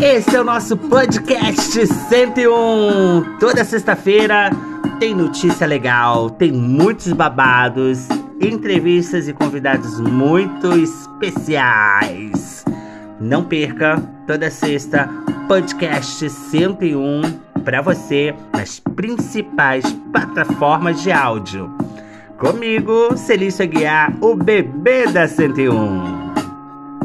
Esse é o nosso podcast 101. Toda sexta-feira tem notícia legal, tem muitos babados, entrevistas e convidados muito especiais. Não perca toda sexta podcast 101 para você nas principais plataformas de áudio. Comigo, Celício Aguiar, o bebê da 101.